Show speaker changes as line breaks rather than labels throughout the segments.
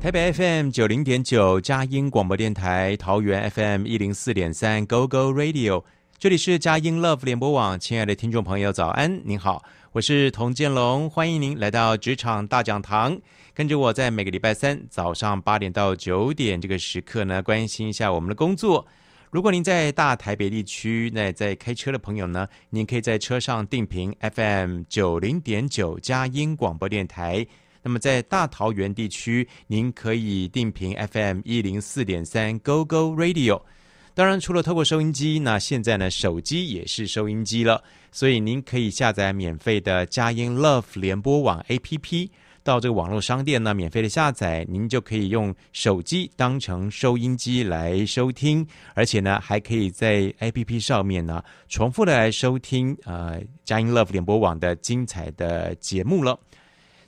台北 FM 九零点九佳音广播电台，桃园 FM 一零四点三 Go Go Radio，这里是佳音 Love 联播网。亲爱的听众朋友，早安，您好，我是童建龙，欢迎您来到《职场大讲堂》，跟着我在每个礼拜三早上八点到九点这个时刻呢，关心一下我们的工作。如果您在大台北地区，那在开车的朋友呢，您可以在车上定频 FM 九零点九佳音广播电台。那么在大桃园地区，您可以定频 FM 一零四点三 Go Go Radio。当然，除了透过收音机，那现在呢，手机也是收音机了，所以您可以下载免费的佳音 Love 联播网 APP。到这个网络商店呢，免费的下载，您就可以用手机当成收音机来收听，而且呢，还可以在 APP 上面呢重复的来收听呃佳音 Love 联播网的精彩的节目了。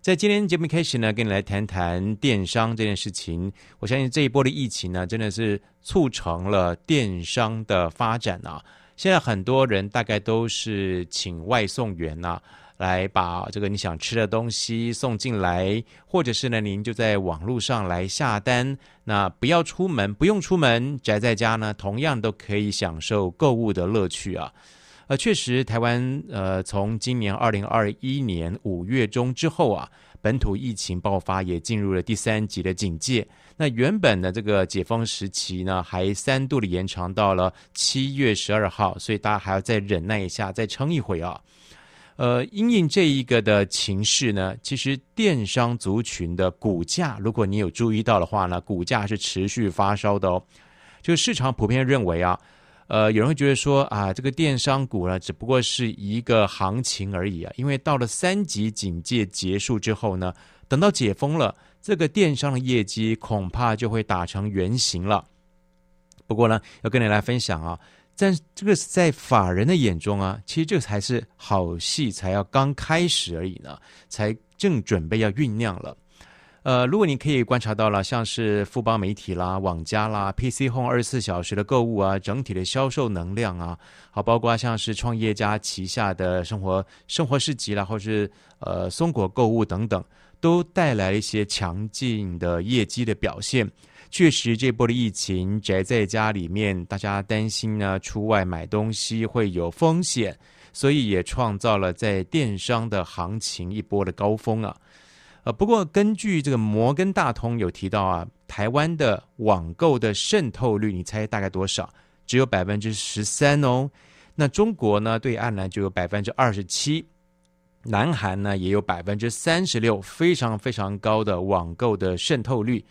在今天节目开始呢，跟你来谈谈电商这件事情。我相信这一波的疫情呢，真的是促成了电商的发展啊。现在很多人大概都是请外送员呐、啊。来把这个你想吃的东西送进来，或者是呢，您就在网络上来下单。那不要出门，不用出门，宅在家呢，同样都可以享受购物的乐趣啊。呃，确实，台湾呃，从今年二零二一年五月中之后啊，本土疫情爆发，也进入了第三级的警戒。那原本的这个解封时期呢，还三度的延长到了七月十二号，所以大家还要再忍耐一下，再撑一会啊。呃，因应这一个的情势呢，其实电商族群的股价，如果你有注意到的话呢，股价是持续发烧的哦。就市场普遍认为啊，呃，有人会觉得说啊，这个电商股呢，只不过是一个行情而已啊，因为到了三级警戒结束之后呢，等到解封了，这个电商的业绩恐怕就会打成原形了。不过呢，要跟你来分享啊。但这个在法人的眼中啊，其实这才是好戏，才要刚开始而已呢，才正准备要酝酿了。呃，如果你可以观察到了，像是富邦媒体啦、网家啦、PC Home 二十四小时的购物啊，整体的销售能量啊，好，包括像是创业家旗下的生活生活市集啦，或是呃松果购物等等，都带来一些强劲的业绩的表现。确实，这波的疫情宅在家里面，大家担心呢，出外买东西会有风险，所以也创造了在电商的行情一波的高峰啊。呃，不过根据这个摩根大通有提到啊，台湾的网购的渗透率，你猜大概多少？只有百分之十三哦。那中国呢，对岸呢就有百分之二十七，南韩呢也有百分之三十六，非常非常高的网购的渗透率。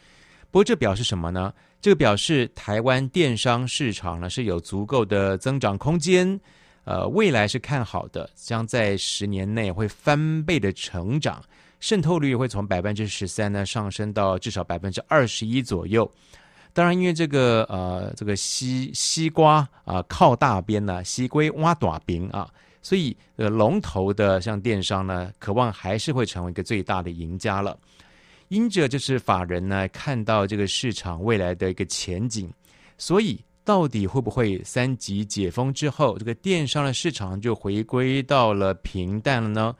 不过这表示什么呢？这个表示台湾电商市场呢是有足够的增长空间，呃，未来是看好的，将在十年内会翻倍的成长，渗透率会从百分之十三呢上升到至少百分之二十一左右。当然，因为这个呃这个西西瓜啊、靠大边呢，西龟挖短饼啊，所以呃龙头的像电商呢，渴望还是会成为一个最大的赢家了。因着就是法人呢看到这个市场未来的一个前景，所以到底会不会三级解封之后，这个电商的市场就回归到了平淡了呢？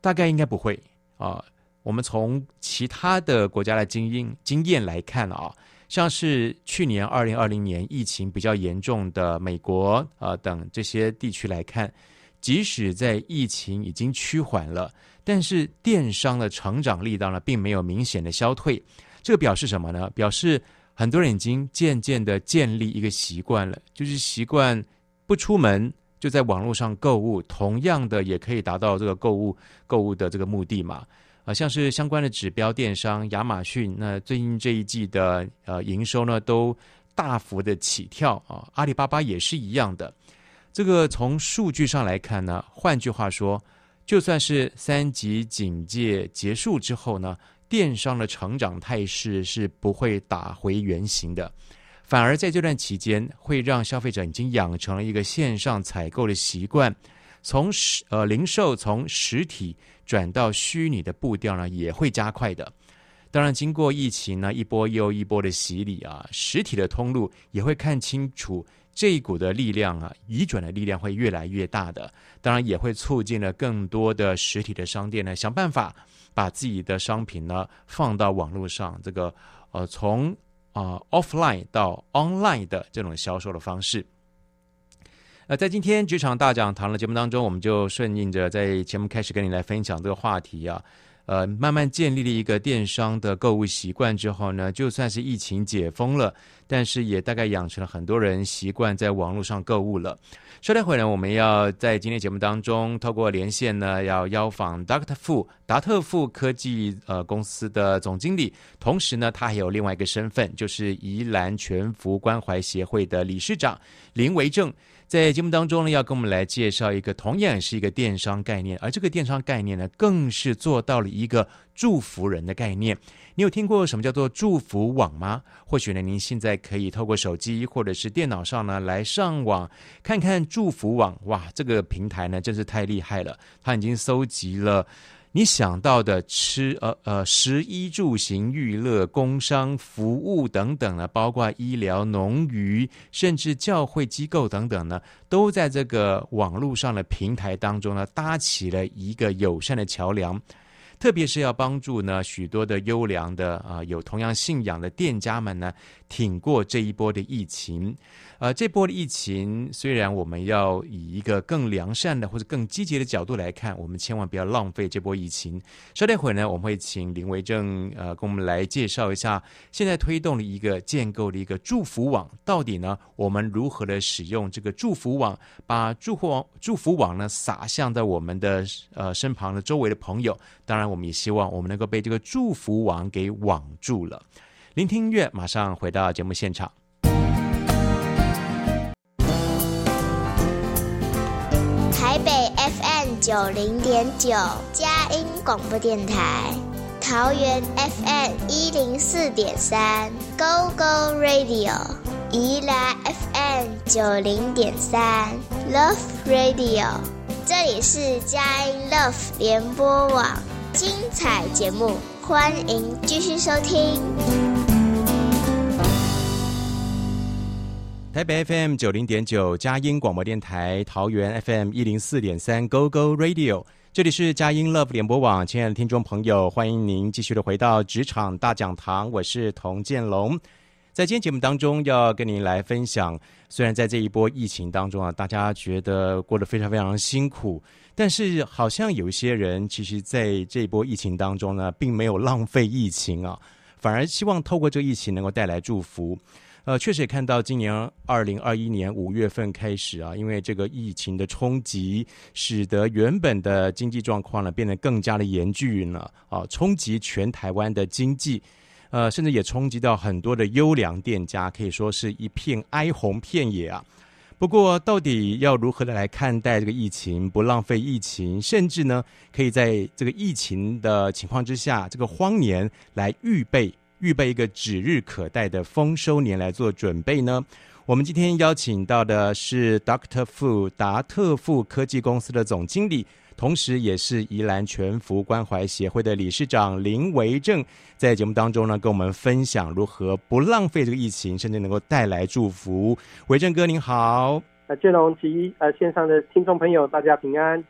大概应该不会啊。我们从其他的国家的经验经验来看啊，像是去年二零二零年疫情比较严重的美国啊等这些地区来看，即使在疫情已经趋缓了。但是电商的成长力道呢，并没有明显的消退，这个表示什么呢？表示很多人已经渐渐的建立一个习惯了，就是习惯不出门就在网络上购物，同样的也可以达到这个购物购物的这个目的嘛。啊，像是相关的指标电商亚马逊，那最近这一季的呃营收呢，都大幅的起跳啊，阿里巴巴也是一样的。这个从数据上来看呢，换句话说。就算是三级警戒结束之后呢，电商的成长态势是不会打回原形的，反而在这段期间会让消费者已经养成了一个线上采购的习惯，从实呃零售从实体转到虚拟的步调呢也会加快的。当然，经过疫情呢一波又一波的洗礼啊，实体的通路也会看清楚。这一股的力量啊，移转的力量会越来越大的，当然也会促进了更多的实体的商店呢，想办法把自己的商品呢放到网络上，这个呃从啊、offline 到 online 的这种销售的方式。那，在今天职场大讲堂的节目当中，我们就顺应着在节目开始跟你来分享这个话题啊。呃，慢慢建立了一个电商的购物习惯之后呢，就算是疫情解封了，但是也大概养成了很多人习惯在网络上购物了。稍待会呢，我们要在今天节目当中透过连线呢，要邀访 Dr. Fu 达特富科技呃公司的总经理，同时呢，他还有另外一个身份，就是宜兰全福关怀协会的理事长林维正。在节目当中呢，要跟我们来介绍一个同样是一个电商概念，而这个电商概念呢，更是做到了一个祝福人的概念。你有听过什么叫做祝福网吗？或许呢，您现在可以透过手机或者是电脑上呢，来上网看看祝福网。哇，这个平台呢，真是太厉害了，它已经搜集了。你想到的吃呃呃食衣住行娱乐工商服务等等呢，包括医疗农渔甚至教会机构等等呢，都在这个网络上的平台当中呢，搭起了一个友善的桥梁。特别是要帮助呢许多的优良的啊、有同样信仰的店家们呢挺过这一波的疫情。呃，这波的疫情虽然我们要以一个更良善的或者更积极的角度来看，我们千万不要浪费这波疫情。稍待会呢，我们会请林维正呃跟我们来介绍一下现在推动的一个建构的一个祝福网，到底呢我们如何的使用这个祝福网，把祝福网祝福网呢撒向在我们的呃身旁的周围的朋友。当然。我们也希望我们能够被这个祝福网给网住了。聆听音乐，马上回到节目现场。
台北 FM 九零点九，佳音广播电台；桃园 FM 一零四点三，Go Go Radio；宜兰 FM 九零点三，Love Radio。这里是佳音 Love 联播网。精彩节目，欢迎继续收听。
台北 FM 九零点九，佳音广播电台；桃园 FM 一零四点三，Go Go Radio。这里是佳音 Love 联播网，亲爱的听众朋友，欢迎您继续的回到职场大讲堂，我是童建龙。在今天节目当中，要跟您来分享，虽然在这一波疫情当中啊，大家觉得过得非常非常辛苦。但是，好像有一些人，其实在这一波疫情当中呢，并没有浪费疫情啊，反而希望透过这个疫情能够带来祝福。呃，确实也看到今年二零二一年五月份开始啊，因为这个疫情的冲击，使得原本的经济状况呢变得更加的严峻了啊，冲击全台湾的经济，呃，甚至也冲击到很多的优良店家，可以说是一片哀鸿遍野啊。不过，到底要如何的来看待这个疫情？不浪费疫情，甚至呢，可以在这个疫情的情况之下，这个荒年来预备，预备一个指日可待的丰收年来做准备呢？我们今天邀请到的是 Dr. Fu 达特富科技公司的总经理。同时，也是宜兰全福关怀协会的理事长林维正，在节目当中呢，跟我们分享如何不浪费这个疫情，甚至能够带来祝福。维正哥您好，
呃，建龙及呃线上的听众朋友，大家平安。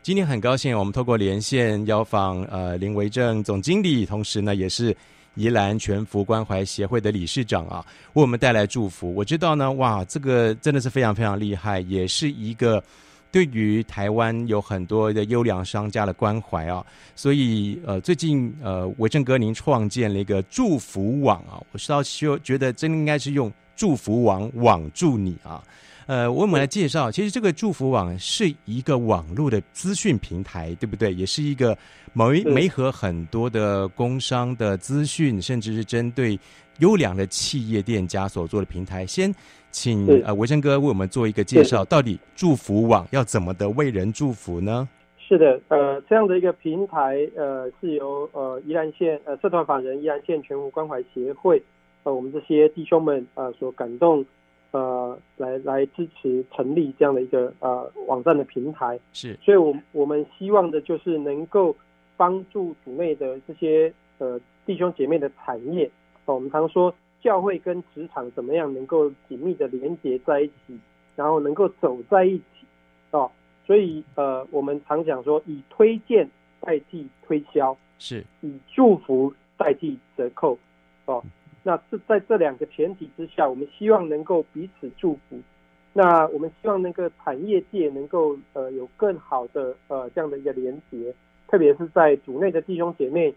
今天很高兴，我们透过连线邀访呃林维正总经理，同时呢，也是宜兰全福关怀协会的理事长啊，为我们带来祝福。我知道呢，哇，这个真的是非常非常厉害，也是一个。对于台湾有很多的优良商家的关怀啊，所以呃，最近呃，维正哥您创建了一个祝福网啊，我是要就觉得真应该是用祝福网网住你啊。呃，我们来介绍，其实这个祝福网是一个网络的资讯平台，对不对？也是一个媒媒合很多的工商的资讯，甚至是针对优良的企业店家所做的平台。先。请呃维生哥为我们做一个介绍，到底祝福网要怎么的为人祝福呢？
是的，呃，这样的一个平台，呃，是由呃宜兰县呃社团法人宜兰县全福关怀协会，呃，我们这些弟兄们呃所感动，呃，来来支持成立这样的一个呃网站的平台。
是，
所以我我们希望的就是能够帮助组内的这些呃弟兄姐妹的产业。呃，我们常说教会跟职场怎么样能够紧密的连接在一起，然后能够走在一起，哦。所以，呃，我们常讲说，以推荐代替推销，
是
以祝福代替折扣，哦，那这在这两个前提之下，我们希望能够彼此祝福。那我们希望那个产业界能够呃有更好的呃这样的一个连接，特别是在组内的弟兄姐妹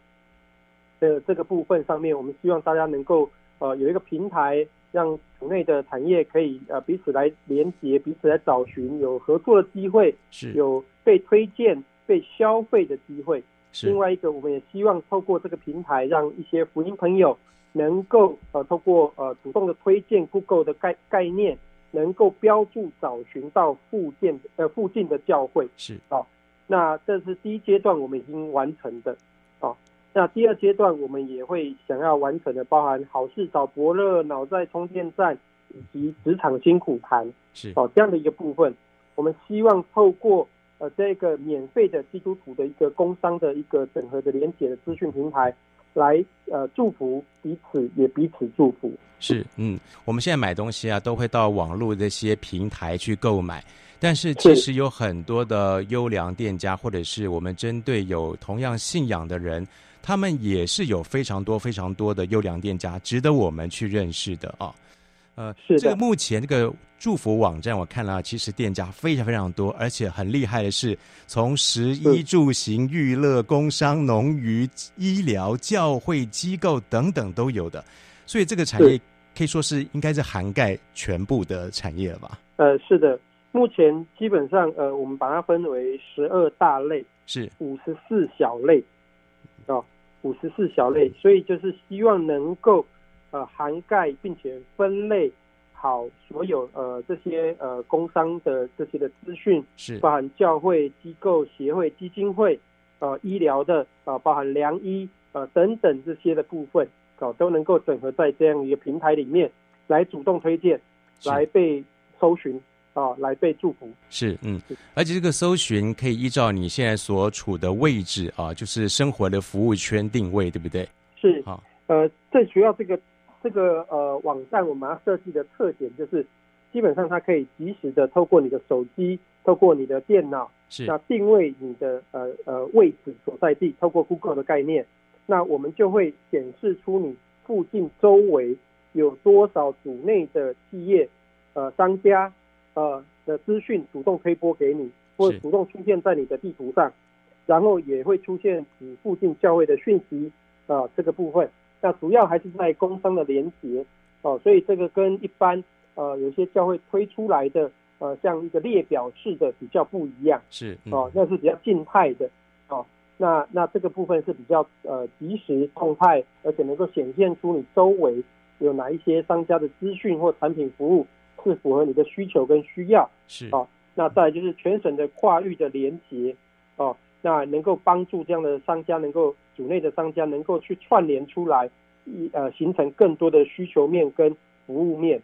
的这个部分上面，我们希望大家能够呃有一个平台。让组内的产业可以呃彼此来连接，彼此来找寻有合作的机会，
是
有被推荐、被消费的机会。
是
另外一个，我们也希望透过这个平台，让一些福音朋友能够呃透过呃主动的推荐 Google 的概概念，能够标注找寻到附近呃附近的教会。
是
哦，那这是第一阶段我们已经完成的。那第二阶段，我们也会想要完成的，包含好事找伯乐、脑在充电站以及职场辛苦谈，
是
哦这样的一个部分。我们希望透过呃这个免费的基督徒的一个工商的一个整合的连结的资讯平台，来呃祝福彼此，也彼此祝福。
是，嗯，我们现在买东西啊，都会到网络这些平台去购买，但是其实有很多的优良店家，或者是我们针对有同样信仰的人。他们也是有非常多非常多的优良店家，值得我们去认识的啊。呃，
是的
这个目前这个祝福网站，我看了，其实店家非常非常多，而且很厉害的是，从食衣住行、娱乐、工商、农渔、医疗、教会机构等等都有的，所以这个产业可以说是应该是涵盖全部的产业了吧？
呃，是的，目前基本上呃，我们把它分为十二大类，
是
五十四小类。哦，五十四小类，所以就是希望能够呃涵盖并且分类好所有呃这些呃工商的这些的资讯，
是
包含教会机构、协会、基金会，呃医疗的啊、呃，包含良医呃等等这些的部分，哦、呃、都能够整合在这样一个平台里面来主动推荐，来被搜寻。啊，来被祝福。
是嗯，而且这个搜寻可以依照你现在所处的位置啊，就是生活的服务圈定位，对不对？
是。
好，
呃，最主要这个这个呃网站我们要设计的特点就是，基本上它可以及时的透过你的手机，透过你的电脑，
是。
那定位你的呃呃位置所在地，透过 Google 的概念，那我们就会显示出你附近周围有多少组内的企业呃商家。呃的资讯主动推播给你，或者主动出现在你的地图上，然后也会出现你附近教会的讯息啊、呃、这个部分。那主要还是在工商的连接哦、呃，所以这个跟一般呃有些教会推出来的呃像一个列表式的比较不一样，
是
哦、呃，那是比较静态的哦、呃。那那这个部分是比较呃即时动态，而且能够显现出你周围有哪一些商家的资讯或产品服务。是符合你的需求跟需要，
是
哦。那再就是全省的跨域的连接，哦，那能够帮助这样的商家，能够组内的商家能够去串联出来，一呃形成更多的需求面跟服务面。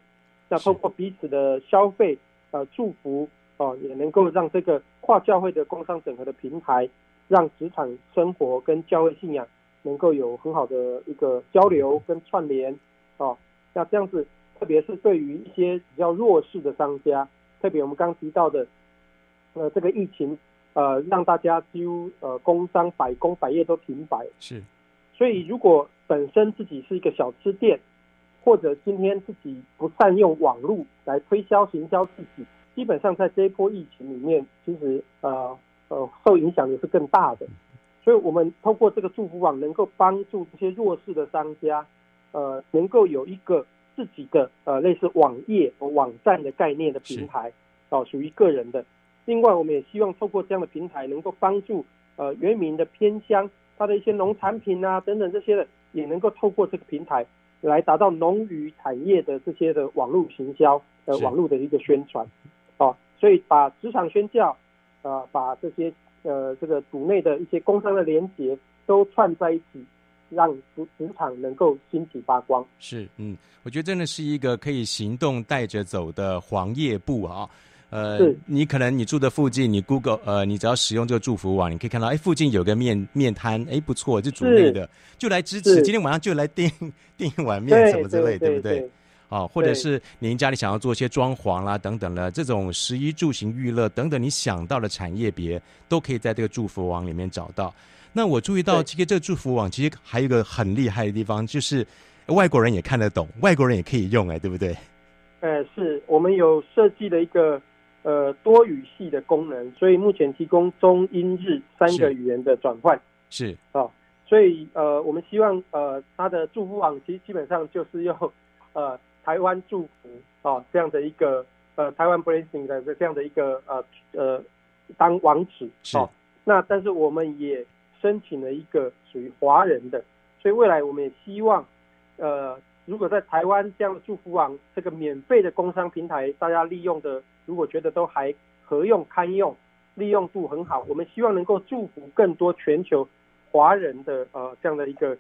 那通过彼此的消费，呃祝福，哦，也能够让这个跨教会的工商整合的平台，让职场生活跟教会信仰能够有很好的一个交流跟串联，哦，那这样子。特别是对于一些比较弱势的商家，特别我们刚提到的，呃，这个疫情，呃，让大家几乎呃工商百工百业都停摆。
是，
所以如果本身自己是一个小吃店，或者今天自己不善用网络来推销行销自己，基本上在这一波疫情里面，其实呃呃受影响也是更大的。所以我们通过这个祝福网，能够帮助这些弱势的商家，呃，能够有一个。自己的呃类似网页网站的概念的平台哦，属于个人的。另外，我们也希望透过这样的平台，能够帮助呃原民的偏乡，它的一些农产品啊等等这些的，也能够透过这个平台来达到农渔产业的这些的网络行销呃网络的一个宣传哦。所以把职场宣教呃把这些呃这个组内的一些工商的连结都串在一起，让职职场能够兴起发光。
是，嗯，我觉得真的是一个可以行动带着走的黄页布啊。呃，你可能你住的附近，你 Google 呃，你只要使用这个祝福网，你可以看到，哎，附近有个面面摊，哎，不错，就主力的，就来支持，今天晚上就来订订一碗面什么之类，对不对？哦，或者是您家里想要做一些装潢啦等等的这种食衣住行娱乐等等，你想到的产业别都可以在这个祝福网里面找到。那我注意到，其实这个祝福网其实还有一个很厉害的地方，就是外国人也看得懂，外国人也可以用，哎，对不对？
呃，是我们有设计了一个。呃，多语系的功能，所以目前提供中英日三个语言的转换，
是。
啊、哦，所以呃，我们希望呃，它的祝福网其实基本上就是用呃台湾祝福啊、哦、这样的一个呃台湾 blessing 的这样的一个呃呃当网址。
是、
哦，那但是我们也申请了一个属于华人的，所以未来我们也希望呃，如果在台湾这样的祝福网这个免费的工商平台，大家利用的。如果觉得都还合用堪用，利用度很好，我们希望能够祝福更多全球华人的呃这样的一个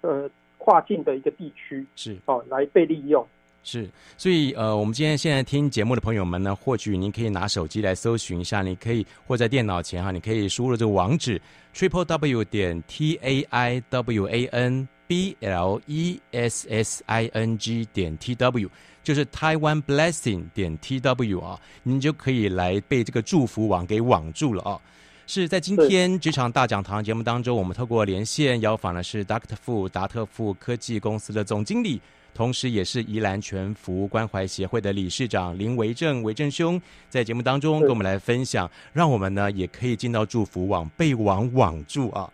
呃跨境的一个地区
是
哦来被利用
是，所以呃我们今天现在听节目的朋友们呢，或许您可以拿手机来搜寻一下，你可以或在电脑前哈，你可以输入这个网址 triple w 点 t a i w a n b l e s s i n g 点 t w。就是 Taiwan Blessing 点 T W 啊，您就可以来被这个祝福网给网住了啊。是在今天职场大讲堂节目当中，我们透过连线邀访的是 Dr. Fu 达特富科技公司的总经理，同时也是宜兰全福关怀协会的理事长林维正维正兄，在节目当中跟我们来分享，让我们呢也可以进到祝福网被网网住啊。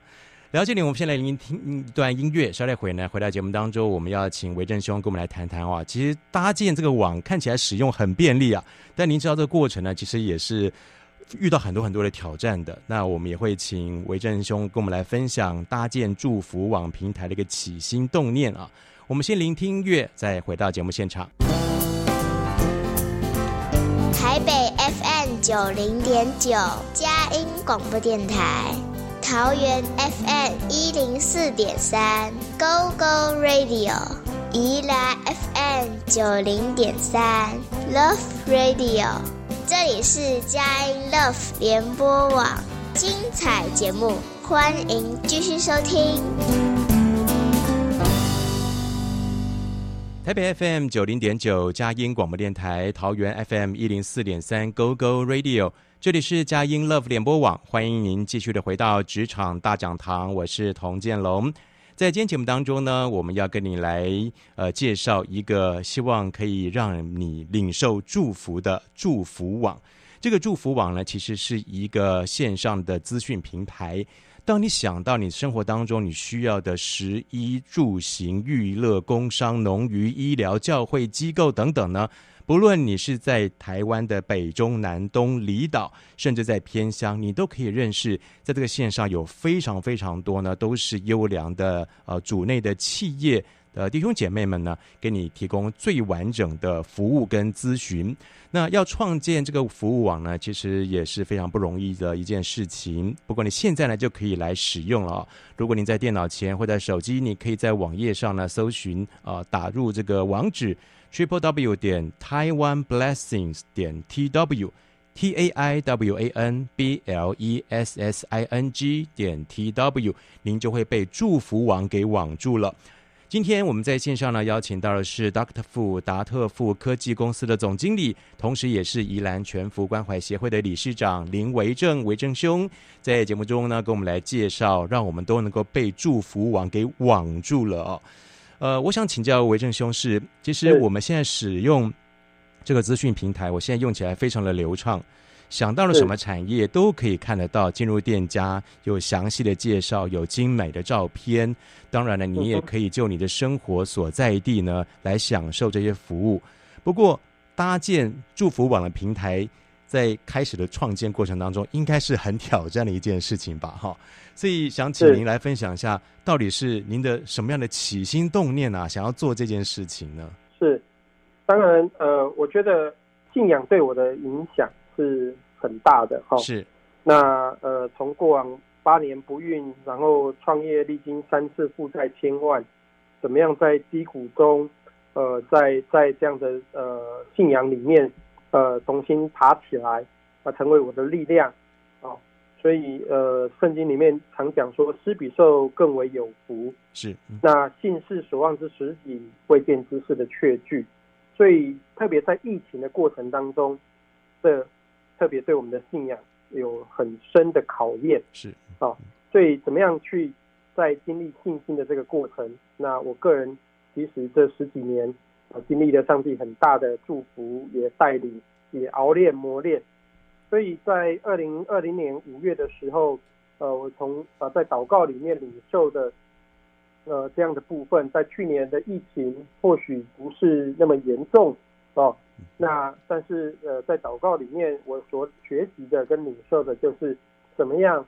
了解你，我们先来聆听一段音乐。稍待会呢，回到节目当中，我们要请维正兄跟我们来谈谈啊。其实搭建这个网看起来使用很便利啊，但您知道这个过程呢，其实也是遇到很多很多的挑战的。那我们也会请维正兄跟我们来分享搭建祝福网平台的一个起心动念啊。我们先聆听音乐，再回到节目现场。
台北 FM 九零点九，佳音广播电台。桃园 FM 一零四点三，Go Go Radio；宜兰 FM 九零点三，Love Radio。这里是佳音 Love 联播网，精彩节目，欢迎继续收听。
台北 FM 九零点九，佳音广播电台；桃园 FM 一零四点三，Go Go Radio。这里是佳音 Love 联播网，欢迎您继续的回到职场大讲堂，我是童建龙。在今天节目当中呢，我们要跟你来呃介绍一个希望可以让你领受祝福的祝福网。这个祝福网呢，其实是一个线上的资讯平台。当你想到你生活当中你需要的食衣住行、娱乐、工商、农渔、医疗、教会机构等等呢，不论你是在台湾的北中南东离岛，甚至在偏乡，你都可以认识，在这个线上有非常非常多呢，都是优良的呃组内的企业的弟兄姐妹们呢，给你提供最完整的服务跟咨询。那要创建这个服务网呢，其实也是非常不容易的一件事情。不过你现在呢就可以来使用了。如果你在电脑前或在手机，你可以在网页上呢搜寻啊、打入这个网址。triple w 点 Taiwan Blessings 点 t w t a i w a n b l e s s i n g 点 t w，您就会被祝福网给网住了。今天我们在线上呢，邀请到的是 Dr. Fu 达特富科技公司的总经理，同时也是宜兰全福关怀协会的理事长林维正维正兄，在节目中呢，跟我们来介绍，让我们都能够被祝福网给网住了哦。呃，我想请教维正兄是，其实我们现在使用这个资讯平台，我现在用起来非常的流畅，想到了什么产业都可以看得到，进入店家有详细的介绍，有精美的照片，当然了，你也可以就你的生活所在地呢来享受这些服务。不过，搭建祝福网的平台，在开始的创建过程当中，应该是很挑战的一件事情吧？哈。所以想请您来分享一下，到底是您的什么样的起心动念啊？想要做这件事情呢？
是，当然，呃，我觉得信仰对我的影响是很大的哈。
是，
那呃，从过往八年不孕，然后创业历经三次负债千万，怎么样在低谷中，呃，在在这样的呃信仰里面，呃，重新爬起来，啊、呃，成为我的力量，啊、哦，所以呃，圣经里面常讲说，施比受更为有福，
是，嗯、
那信是所望之实底，未见之事的确据，所以特别在疫情的过程当中，这特别对我们的信仰有很深的考验，
是，
啊、哦，所以怎么样去在经历信心的这个过程，那我个人。其实这十几年，啊，经历了上帝很大的祝福，也带领，也熬练磨练。所以在二零二零年五月的时候，呃，我从呃在祷告里面领受的，呃这样的部分，在去年的疫情或许不是那么严重哦，那但是呃在祷告里面，我所学习的跟领受的就是怎么样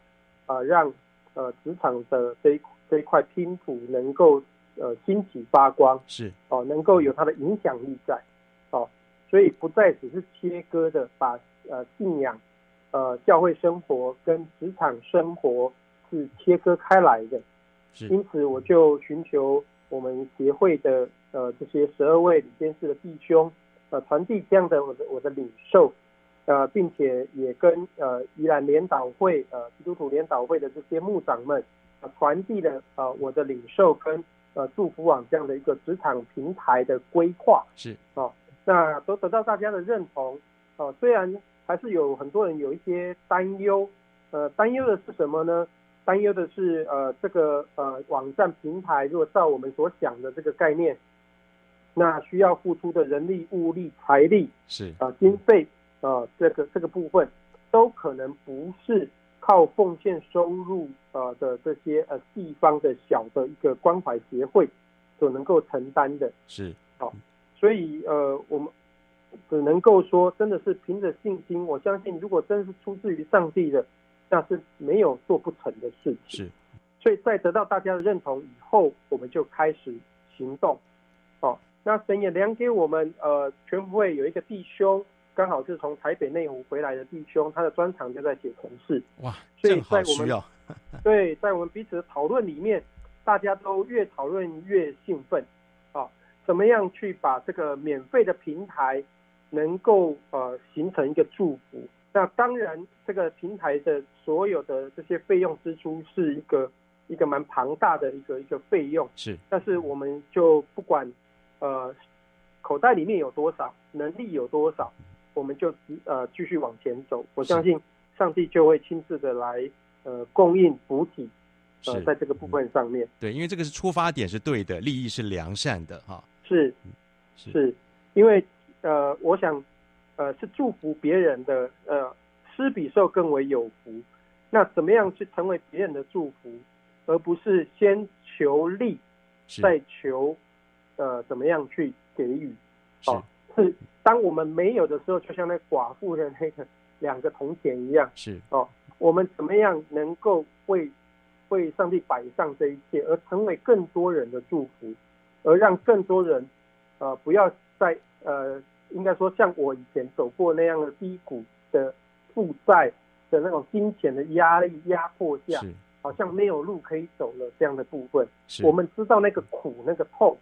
啊、呃、让呃职场的这一这一块拼图能够。呃，兴起发光
是
哦，能够有它的影响力在哦，所以不再只是切割的把呃信仰、呃教会生活跟职场生活是切割开来的。是，因此我就寻求我们协会的呃这些十二位理监事的弟兄呃传递这样的我的我的领受呃，并且也跟呃宜兰联导会呃基督徒联导会的这些牧长们呃传递了呃我的领受跟。呃，祝福网这样的一个职场平台的规划
是
哦，那都得到大家的认同哦。虽然还是有很多人有一些担忧，呃，担忧的是什么呢？担忧的是呃，这个呃网站平台，如果照我们所想的这个概念，那需要付出的人力、物力、财力
是
啊、呃，经费啊、呃，这个这个部分都可能不是。靠奉献收入呃的这些呃地方的小的一个关怀协会所能够承担的
是
好，所以呃我们只能够说，真的是凭着信心，我相信如果真是出自于上帝的，那是没有做不成的事情。
是，
所以在得到大家的认同以后，我们就开始行动。好，那神也量给我们呃全福会有一个弟兄。刚好是从台北内湖回来的弟兄，他的专长就在写程式。
哇，
所以在我们 对在我们彼此的讨论里面，大家都越讨论越兴奋啊！怎么样去把这个免费的平台能够呃形成一个祝福？那当然，这个平台的所有的这些费用支出是一个一个蛮庞大的一个一个费用。
是，
但是我们就不管呃口袋里面有多少，能力有多少。我们就呃继续往前走，我相信上帝就会亲自的来呃供应补给，呃在这个部分上面，嗯。
对，因为这个是出发点是对的，利益是良善的哈。
是是，是，因为呃我想呃是祝福别人的呃施比受更为有福。那怎么样去成为别人的祝福，而不是先求利，再求呃怎么样去给予？哦，是。当我们没有的时候，就像那寡妇的那个两个铜钱一样，
是
哦。我们怎么样能够为为上帝摆上这一切，而成为更多人的祝福，而让更多人呃不要在呃应该说像我以前走过那样的低谷的负债的那种金钱的压力压迫下，好像没有路可以走了这样的部分。我们知道那个苦那个痛，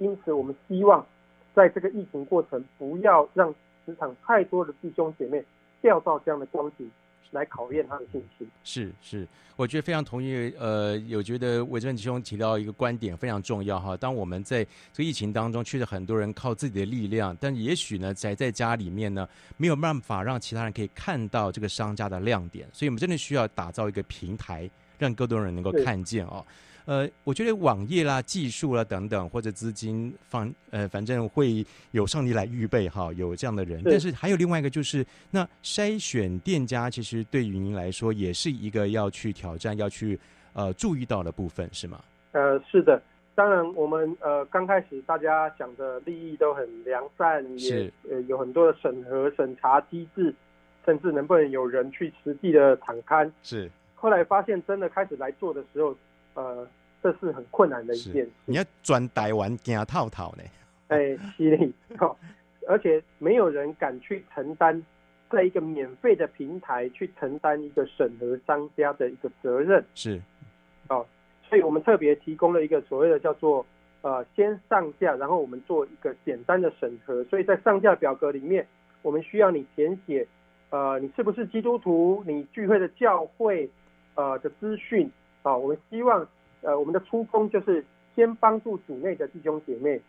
因此我们希望。在这个疫情过程，不要让职场太多的弟兄姐妹掉到这样的光景来考验他的信心。
是是，我觉得非常同意。呃，有觉得伟正弟兄提到一个观点非常重要哈。当我们在这个疫情当中，确实很多人靠自己的力量，但也许呢，宅在家里面呢，没有办法让其他人可以看到这个商家的亮点。所以我们真的需要打造一个平台，让更多人能够看见哦。呃，我觉得网页啦、技术啦等等，或者资金放呃，反正会有上帝来预备哈，有这样的人。但是还有另外一个，就是那筛选店家，其实对于您来说也是一个要去挑战、要去呃注意到的部分，是吗？
呃，是的。当然，我们呃刚开始大家讲的利益都很良善，也呃有很多的审核审查机制，甚至能不能有人去实地的躺勘。
是。后
来发现真的开始来做的时候，呃。这是很困难的一件事。
你要转台湾惊套套呢？
哎，犀利，而且没有人敢去承担在一个免费的平台去承担一个审核商家的一个责任。
是，
哦，所以我们特别提供了一个所谓的叫做呃先上架，然后我们做一个简单的审核。所以在上架表格里面，我们需要你填写呃你是不是基督徒，你聚会的教会呃的资讯啊。我们希望呃我们的初衷就是先帮助组内的弟兄姐妹。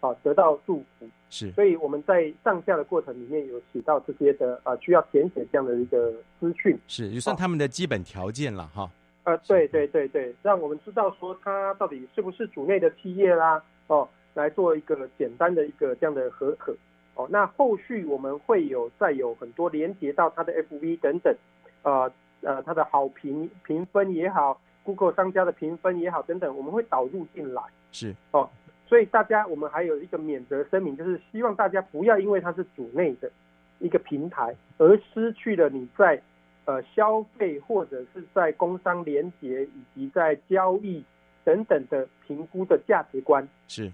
啊，得到祝福
是，
所以我们在上架的过程里面有写到这些的啊，需要填写这样的一个资讯，
是也算他们的基本条件了哈。
呃，对对对对，让我们知道说他到底是不是组内的企业啦，哦，来做一个简单的一个这样的核可。哦，那后续我们会有再有很多连接到他的 FV 等等，呃呃，他的好评评分也好，Google 商家的评分也好等等，我们会导入进来，
是
哦。所以大家，我们还有一个免责声明，就是希望大家不要因为它是组内的一个平台，而失去了你在呃消费或者是在工商连结以及在交易等等的评估的价值观。
是，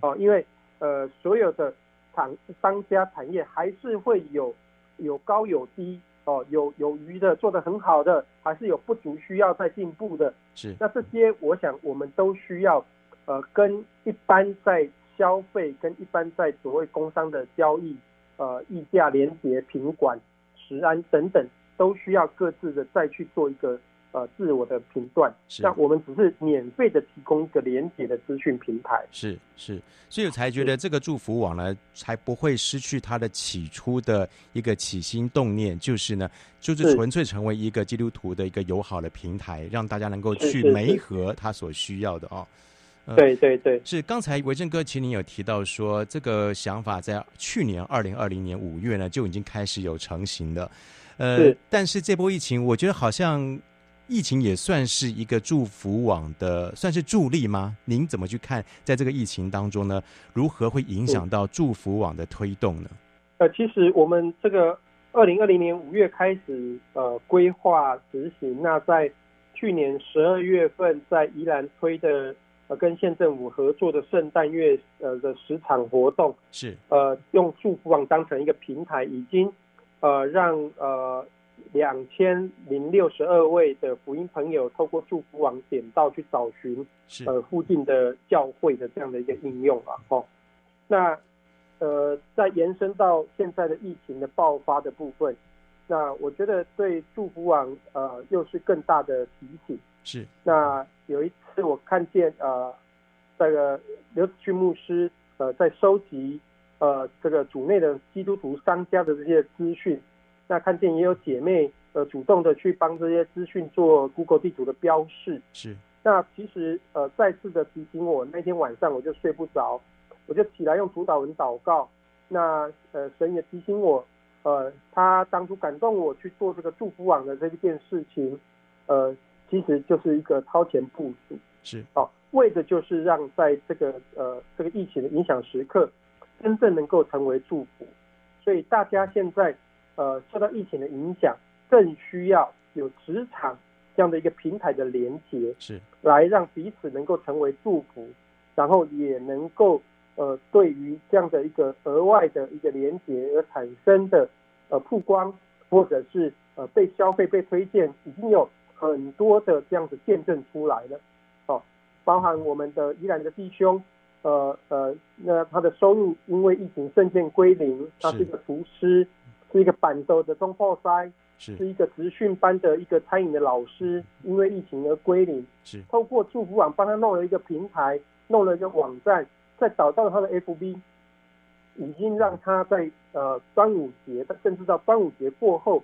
哦，因为呃所有的厂商家产业还是会有有高有低哦，有有余的做得很好的，还是有不足需要再进步的。
是，
那这些我想我们都需要。呃，跟一般在消费，跟一般在所谓工商的交易，呃，议价、连结、品管、食安等等，都需要各自的再去做一个呃自我的评断。
是，
那我们只是免费的提供一个连接的资讯平台。
是是，所以我才觉得这个祝福网呢，才不会失去它的起初的一个起心动念，就是呢，就是纯粹成为一个基督徒的一个友好的平台，让大家能够去媒合他所需要的哦。
呃、对对对，
是刚才维正哥，其实你有提到说，这个想法在去年二零二零年五月呢就已经开始有成型的。呃，但是这波疫情，我觉得好像疫情也算是一个祝福网的，算是助力吗？您怎么去看，在这个疫情当中呢，如何会影响到祝福网的推动呢？
呃，其实我们这个二零二零年五月开始呃规划执行，那在去年十二月份在宜兰推的呃。跟县政府合作的圣诞月呃的十场活动
是
呃用祝福网当成一个平台，已经呃让呃两千零六十二位的福音朋友透过祝福网点到去找寻呃附近的教会的这样的一个应用啊哦，那呃再延伸到现在的疫情的爆发的部分，那我觉得对祝福网呃又是更大的提醒。
是，
那有一次我看见呃，这个刘子俊牧师呃在收集呃这个组内的基督徒商家的这些资讯，那看见也有姐妹呃主动的去帮这些资讯做 Google 地图的标示。
是，
那其实呃再次的提醒我，那天晚上我就睡不着，我就起来用主导文祷告。那呃神也提醒我，呃他当初感动我去做这个祝福网的这一件事情，呃。其实就是一个超前部署，
是
哦，为的就是让在这个呃这个疫情的影响时刻，真正能够成为祝福。所以大家现在呃受到疫情的影响，更需要有职场这样的一个平台的连接，
是
来让彼此能够成为祝福，然后也能够呃对于这样的一个额外的一个连接而产生的呃曝光，或者是呃被消费被推荐，已经有。很多的这样子见证出来了，哦，包含我们的宜兰的弟兄，呃呃，那他的收入因为疫情瞬间归零，他是一个厨师，是一个板豆的中破塞，是。一个职训班的一个餐饮的老师，因为疫情而归零，
是。
透过祝福网帮他弄了一个平台，弄了一个网站，再找到他的 FB，已经让他在呃端午节，甚至到端午节过后。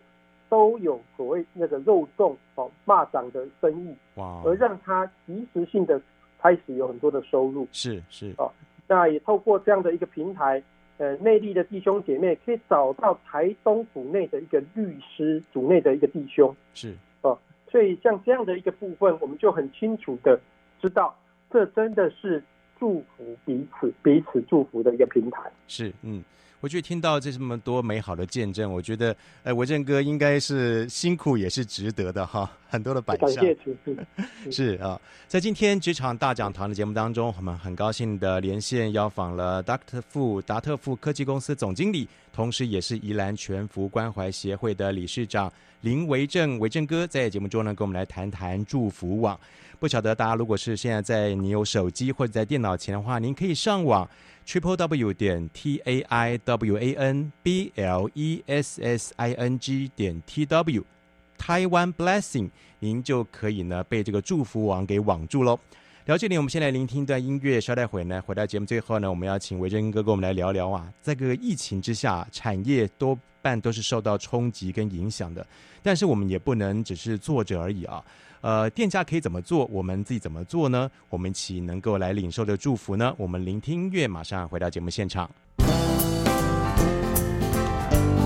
都有所谓那个肉粽哦，蚂蚱的生意，
哇，
而让他及时性的开始有很多的收入，
是是。
哦，那也透过这样的一个平台，呃，内地的弟兄姐妹可以找到台东府内的一个律师组内的一个弟兄，
是。
哦，所以像这样的一个部分，我们就很清楚的知道，这真的是祝福彼此、彼此祝福的一个平台，
是嗯。我去听到这这么多美好的见证，我觉得，呃，维正哥应该是辛苦也是值得的哈，很多的摆上。
感谢主持。
是啊，在今天职场大讲堂的节目当中，我们很高兴的连线邀访了达特富达特富科技公司总经理。同时也是宜兰全福关怀协会的理事长林维正，维正哥在节目中呢，跟我们来谈谈祝福网。不晓得大家如果是现在在你有手机或者在电脑前的话，您可以上网 triple w 点 t a i w a n b l e s s i n g 点 t w Taiwan Blessing，您就可以呢被这个祝福网给网住喽。聊这里，我们先来聆听一段音乐，稍待会呢，回到节目最后呢，我们要请维珍哥跟我们来聊聊啊，在这个疫情之下，产业多半都是受到冲击跟影响的，但是我们也不能只是坐着而已啊。呃，店家可以怎么做？我们自己怎么做呢？我们一起能够来领受的祝福呢？我们聆听音乐，马上回到节目现场。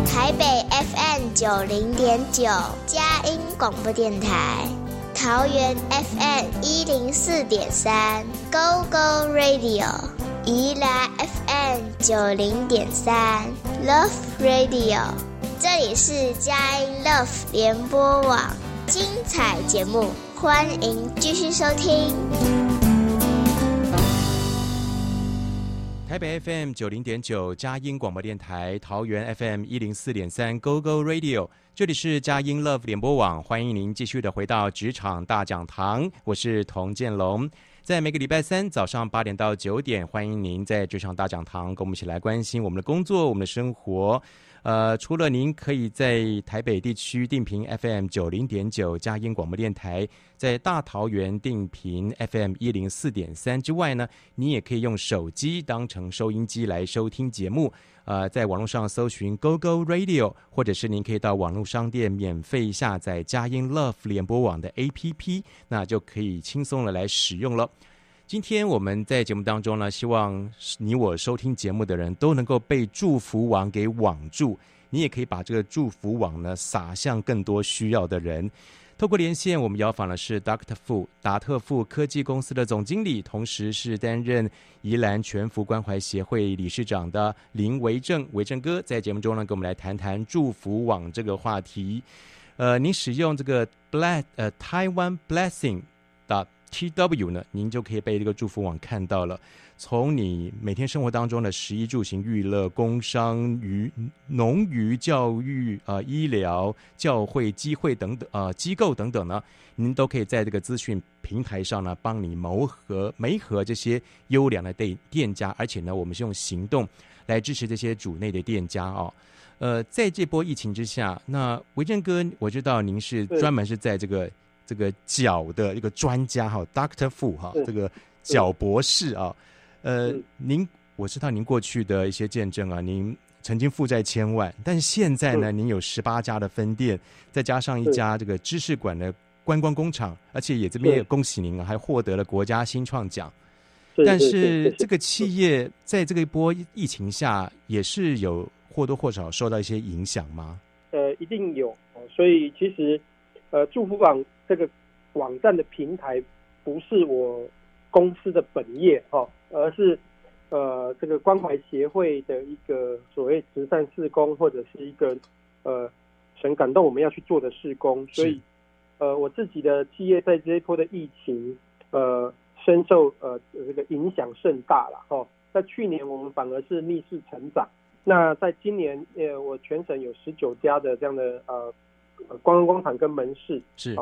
台北 FM 九零点九，佳音广播电台；桃园 FM 一零四点三，Go Go Radio；宜兰 FM 九零点三，Love Radio。这里是佳音 Love 联播网。精彩节目，欢迎继续收听。
台北 FM 九零点九佳音广播电台，桃园 FM 一零四点三 Go Go Radio，这里是佳音 Love 联播网，欢迎您继续的回到职场大讲堂，我是童建龙，在每个礼拜三早上八点到九点，欢迎您在职场大讲堂跟我们一起来关心我们的工作、我们的生活。呃，除了您可以在台北地区定频 FM 九零点九佳音广播电台，在大桃园定频 FM 一零四点三之外呢，你也可以用手机当成收音机来收听节目。呃，在网络上搜寻 Go Go Radio，或者是您可以到网络商店免费下载佳音 Love 联播网的 APP，那就可以轻松的来使用了。今天我们在节目当中呢，希望你我收听节目的人都能够被祝福网给网住。你也可以把这个祝福网呢撒向更多需要的人。透过连线，我们邀访的是 Dr. Fu 达特富科技公司的总经理，同时是担任宜兰全福关怀协会理事长的林维正，维正哥，在节目中呢，跟我们来谈谈祝福网这个话题。呃，您使用这个 Bless 呃 Taiwan Blessing 的。T W 呢，您就可以被这个祝福网看到了。从你每天生活当中的食衣住行、娱乐、工商、娱农渔、教育、啊、呃、医疗、教会、机会等等啊、呃、机构等等呢，您都可以在这个资讯平台上呢，帮你谋合、媒合这些优良的店店家，而且呢，我们是用行动来支持这些主内的店家哦。呃，在这波疫情之下，那维正哥，我知道您是专门是在这个。这个脚的一个专家哈，Doctor Fu 哈，这个脚博士啊，呃，您我知道您过去的一些见证啊，您曾经负债千万，但是现在呢，您有十八家的分店，再加上一家这个知识馆的观光工厂，而且也这边也恭喜您啊，还获得了国家新创奖。但是这个企业在这个一波疫情下，也是有或多或少受到一些影响吗？
呃，一定有，所以其实呃，祝福网。这个网站的平台不是我公司的本业哈，而是呃这个关怀协会的一个所谓慈善事工，或者是一个呃很感动我们要去做的事工，所以呃我自己的企业在这一波的疫情呃深受呃这个影响甚大了哈。在去年我们反而是逆势成长，那在今年呃我全省有十九家的这样的呃观光工厂跟门市
是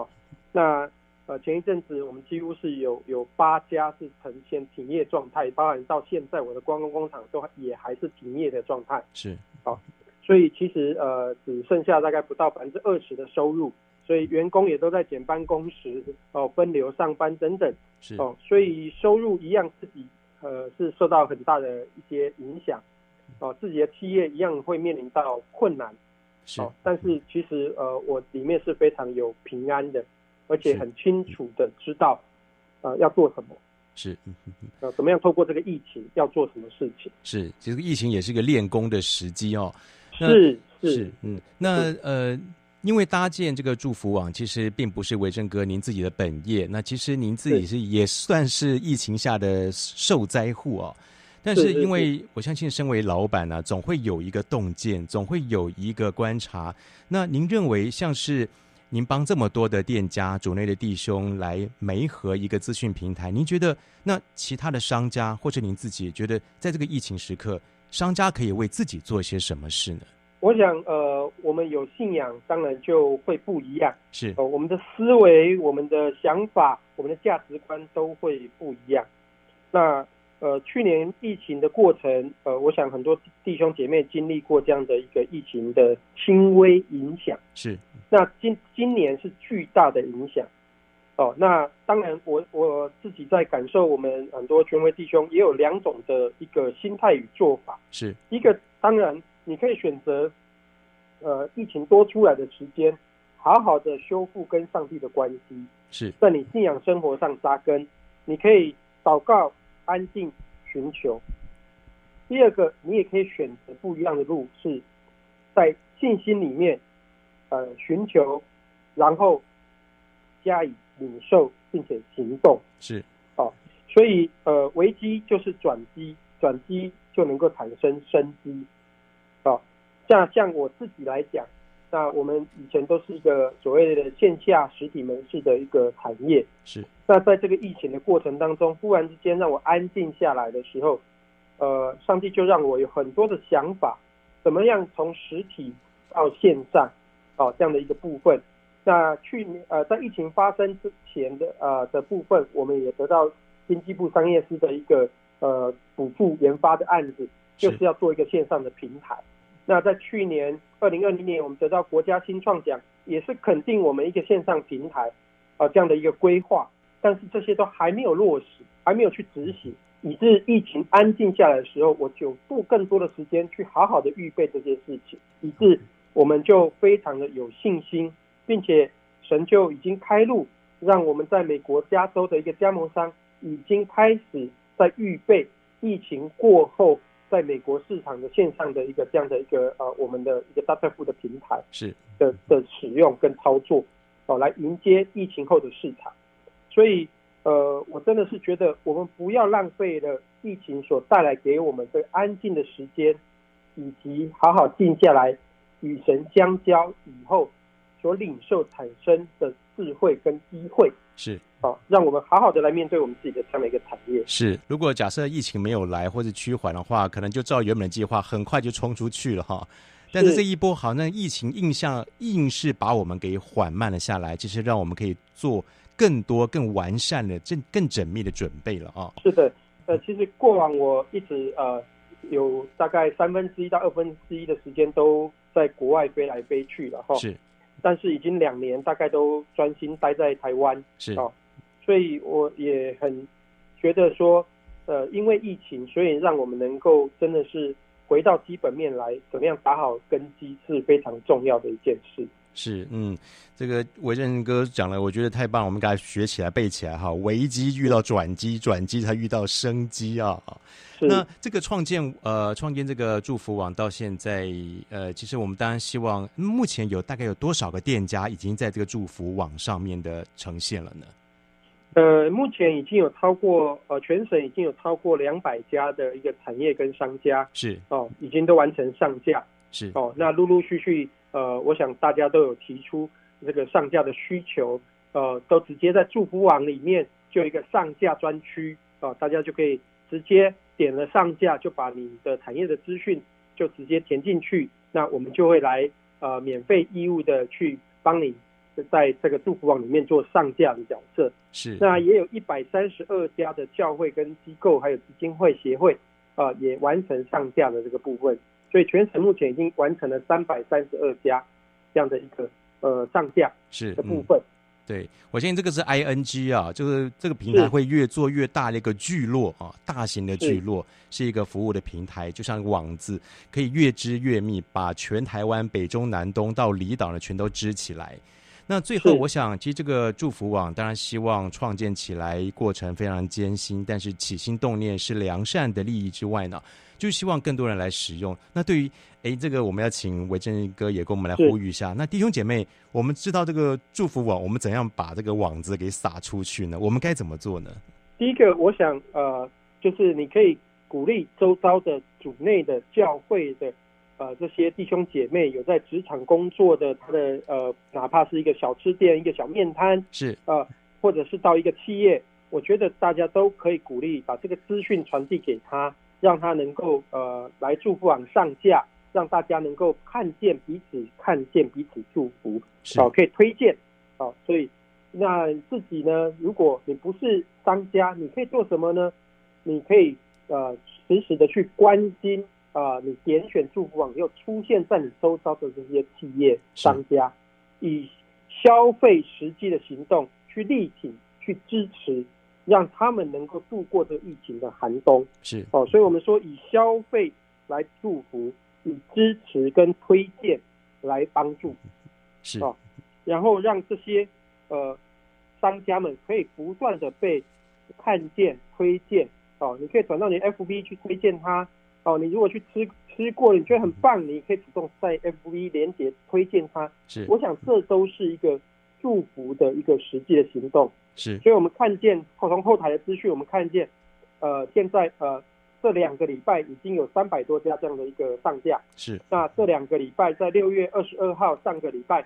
那呃，前一阵子我们几乎是有有八家是呈现停业状态，包含到现在我的观光工厂都也还是停业的状态。
是，
好，所以其实呃只剩下大概不到百分之二十的收入，所以员工也都在减班工时哦，分流上班等等。
是
哦，所以收入一样自己呃是受到很大的一些影响，哦，自己的企业一样会面临到困难。
是，
哦，但是其实呃我里面是非常有平安的。而且很清楚的知道，呃，要做什么
是，
呃，怎么样透过这个疫情要做什么事情
是，其实疫情也是一个练功的时机哦。
是是，
是嗯，那呃，因为搭建这个祝福网，其实并不是维正哥您自己的本业，那其实您自己是也算是疫情下的受灾户哦。但是因为我相信，身为老板呢、啊，总会有一个洞见，总会有一个观察。那您认为像是？您帮这么多的店家、主内的弟兄来媒合一个资讯平台，您觉得那其他的商家或者您自己觉得，在这个疫情时刻商家可以为自己做些什么事呢？
我想，呃，我们有信仰，当然就会不一样。
是，
呃，我们的思维、我们的想法、我们的价值观都会不一样。那，呃，去年疫情的过程，呃，我想很多弟兄姐妹经历过这样的一个疫情的轻微影响。
是，
那今今年是巨大的影响。哦，那当然我，我我自己在感受，我们很多权威弟兄也有两种的一个心态与做法。
是
一个，当然。你可以选择，呃，疫情多出来的时间，好好的修复跟上帝的关系，
是
在你信仰生活上扎根。你可以祷告、安静、寻求。第二个，你也可以选择不一样的路，是在信心里面，呃，寻求，然后加以领受，并且行动。
是，
哦，所以呃，危机就是转机，转机就能够产生生机。哦，像像我自己来讲，那我们以前都是一个所谓的线下实体门市的一个产业。
是。
那在这个疫情的过程当中，忽然之间让我安静下来的时候，呃，上帝就让我有很多的想法，怎么样从实体到线上，哦，这样的一个部分。那去年呃，在疫情发生之前的呃的部分，我们也得到经济部商业司的一个呃补助研发的案子。就是要做一个线上的平台。那在去年二零二零年，我们得到国家新创奖，也是肯定我们一个线上平台啊这样的一个规划。但是这些都还没有落实，还没有去执行，以致疫情安静下来的时候，我就付更多的时间去好好的预备这些事情，以致我们就非常的有信心，并且神就已经开路，让我们在美国加州的一个加盟商已经开始在预备疫情过后。在美国市场的线上的一个这样的一个呃，我们的一个 DATAFOOD 的平台是。的的使用跟操作，哦，来迎接疫情后的市场。所以呃，我真的是觉得我们不要浪费了疫情所带来给我们的安静的时间，以及好好静下来与神相交以后所领受产生的智慧跟机会
是。
好，让我们好好的来面对我们自己的这样的一个产业。
是，如果假设疫情没有来或者趋缓的话，可能就照原本的计划，很快就冲出去了哈。但是这一波好，像疫情印象硬是把我们给缓慢了下来，就是让我们可以做更多、更完善的、更更缜密的准备了啊。
是的，呃，其实过往我一直呃有大概三分之一到二分之一的时间都在国外飞来飞去了哈。是，但是已经两年，大概都专心待在台湾。是哦。所以我也很觉得说，呃，因为疫情，所以让我们能够真的是回到基本面来，怎么样打好根基是非常重要的一件事。
是，嗯，这个维正哥讲了，我觉得太棒，我们给他学起来、背起来哈。危机遇到转机，转机才遇到生机啊。那这个创建，呃，创建这个祝福网到现在，呃，其实我们当然希望，目前有大概有多少个店家已经在这个祝福网上面的呈现了呢？
呃，目前已经有超过呃，全省已经有超过两百家的一个产业跟商家是哦，已经都完成上架是哦。那陆陆续续呃，我想大家都有提出这个上架的需求，呃，都直接在祝福网里面就有一个上架专区啊，大家就可以直接点了上架，就把你的产业的资讯就直接填进去，那我们就会来呃，免费义务的去帮你。在这个祝福网里面做上架的角色是，那也有一百三十二家的教会跟机构，还有基金会协会啊、呃，也完成上架的这个部分。所以全省目前已经完成了三百三十二家这样的一个呃上架是的部分。嗯、
对，我相信这个是 ING 啊，就是这个平台会越做越大的一个聚落啊，大型的聚落是，是一个服务的平台，就像网子可以越织越密，把全台湾北中南东到离岛呢全都织起来。那最后，我想，其实这个祝福网当然希望创建起来过程非常艰辛，但是起心动念是良善的利益之外呢，就希望更多人来使用。那对于哎，这个我们要请维正哥也跟我们来呼吁一下。那弟兄姐妹，我们知道这个祝福网，我们怎样把这个网子给撒出去呢？我们该怎么做呢？
第一个，我想呃，就是你可以鼓励周遭的主内的教会的。呃，这些弟兄姐妹有在职场工作的，他的呃，哪怕是一个小吃店、一个小面摊，是呃，或者是到一个企业，我觉得大家都可以鼓励把这个资讯传递给他，让它能够呃来祝福网上架，让大家能够看见彼此，看见彼此祝福，好、哦、可以推荐，好、哦，所以那自己呢，如果你不是商家，你可以做什么呢？你可以呃实时的去关心啊、呃，你点选祝福网又出现在你周遭的这些企业商家，以消费实际的行动去力挺、去支持。让他们能够度过这个疫情的寒冬，
是。
哦，所以我们说以消费来祝福，以支持跟推荐来帮助，
是。
哦，然后让这些呃商家们可以不断的被看见、推荐。哦，你可以转到你 FB 去推荐他。哦，你如果去吃吃过，你觉得很棒，你可以主动在 FB 连接推荐他，
是，
我想这都是一个祝福的一个实际的行动。
是，
所以我们看见从后台的资讯，我们看见，呃，现在呃这两个礼拜已经有三百多家这样的一个上架。
是，
那这两个礼拜在六月二十二号上个礼拜，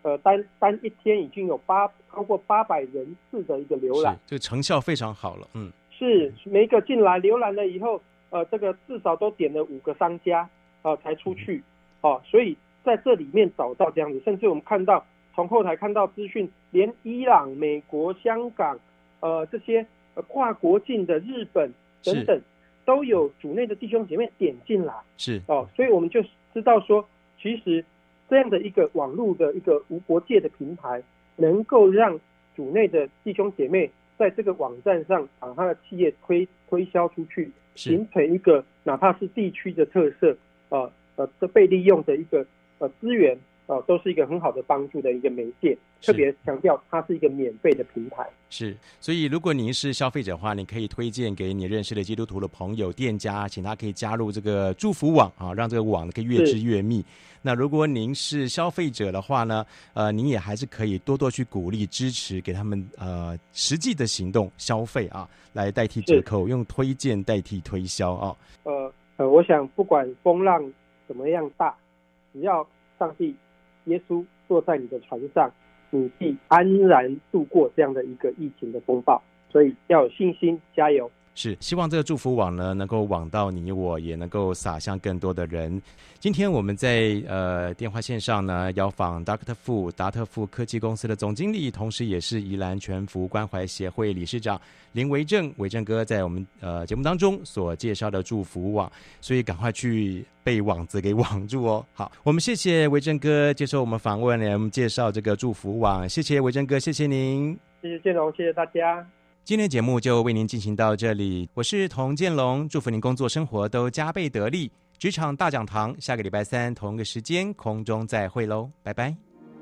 呃单单一天已经有八超过八百人次的一个浏览，
这个成效非常好了。嗯，
是每一个进来浏览了以后，呃，这个至少都点了五个商家啊、呃、才出去，哦、呃，所以在这里面找到这样子，甚至我们看到。从后台看到资讯，连伊朗、美国、香港，呃，这些跨国境的日本等等，都有主内的弟兄姐妹点进来，
是。
哦，所以我们就知道说，其实这样的一个网络的一个无国界的平台，能够让主内的弟兄姐妹在这个网站上把他的企业推推销出去，形成一个哪怕是地区的特色，呃呃，的被利用的一个呃资源。哦，都是一个很好的帮助的一个媒介，特别强调它是一个免费的平台。
是，所以如果您是消费者的话，你可以推荐给你认识的基督徒的朋友、店家，请他可以加入这个祝福网啊，让这个网可以越织越密。那如果您是消费者的话呢，呃，您也还是可以多多去鼓励、支持，给他们呃实际的行动消费啊，来代替折扣，用推荐代替推销啊。
呃呃，我想不管风浪怎么样大，只要上帝。耶稣坐在你的船上，你必安然度过这样的一个疫情的风暴，所以要有信心，加油。
是，希望这个祝福网呢，能够网到你我，也能够撒向更多的人。今天我们在呃电话线上呢，邀访达克特富达特富科技公司的总经理，同时也是宜兰全福关怀协会理事长林维正，维正哥在我们呃节目当中所介绍的祝福网，所以赶快去被网子给网住哦。好，我们谢谢维正哥接受我们访问，来我们介绍这个祝福网，谢谢维正哥，谢谢您，
谢谢建龙，谢谢大家。
今天节目就为您进行到这里，我是童建龙，祝福您工作生活都加倍得力。职场大讲堂，下个礼拜三同一个时间空中再会喽，拜拜。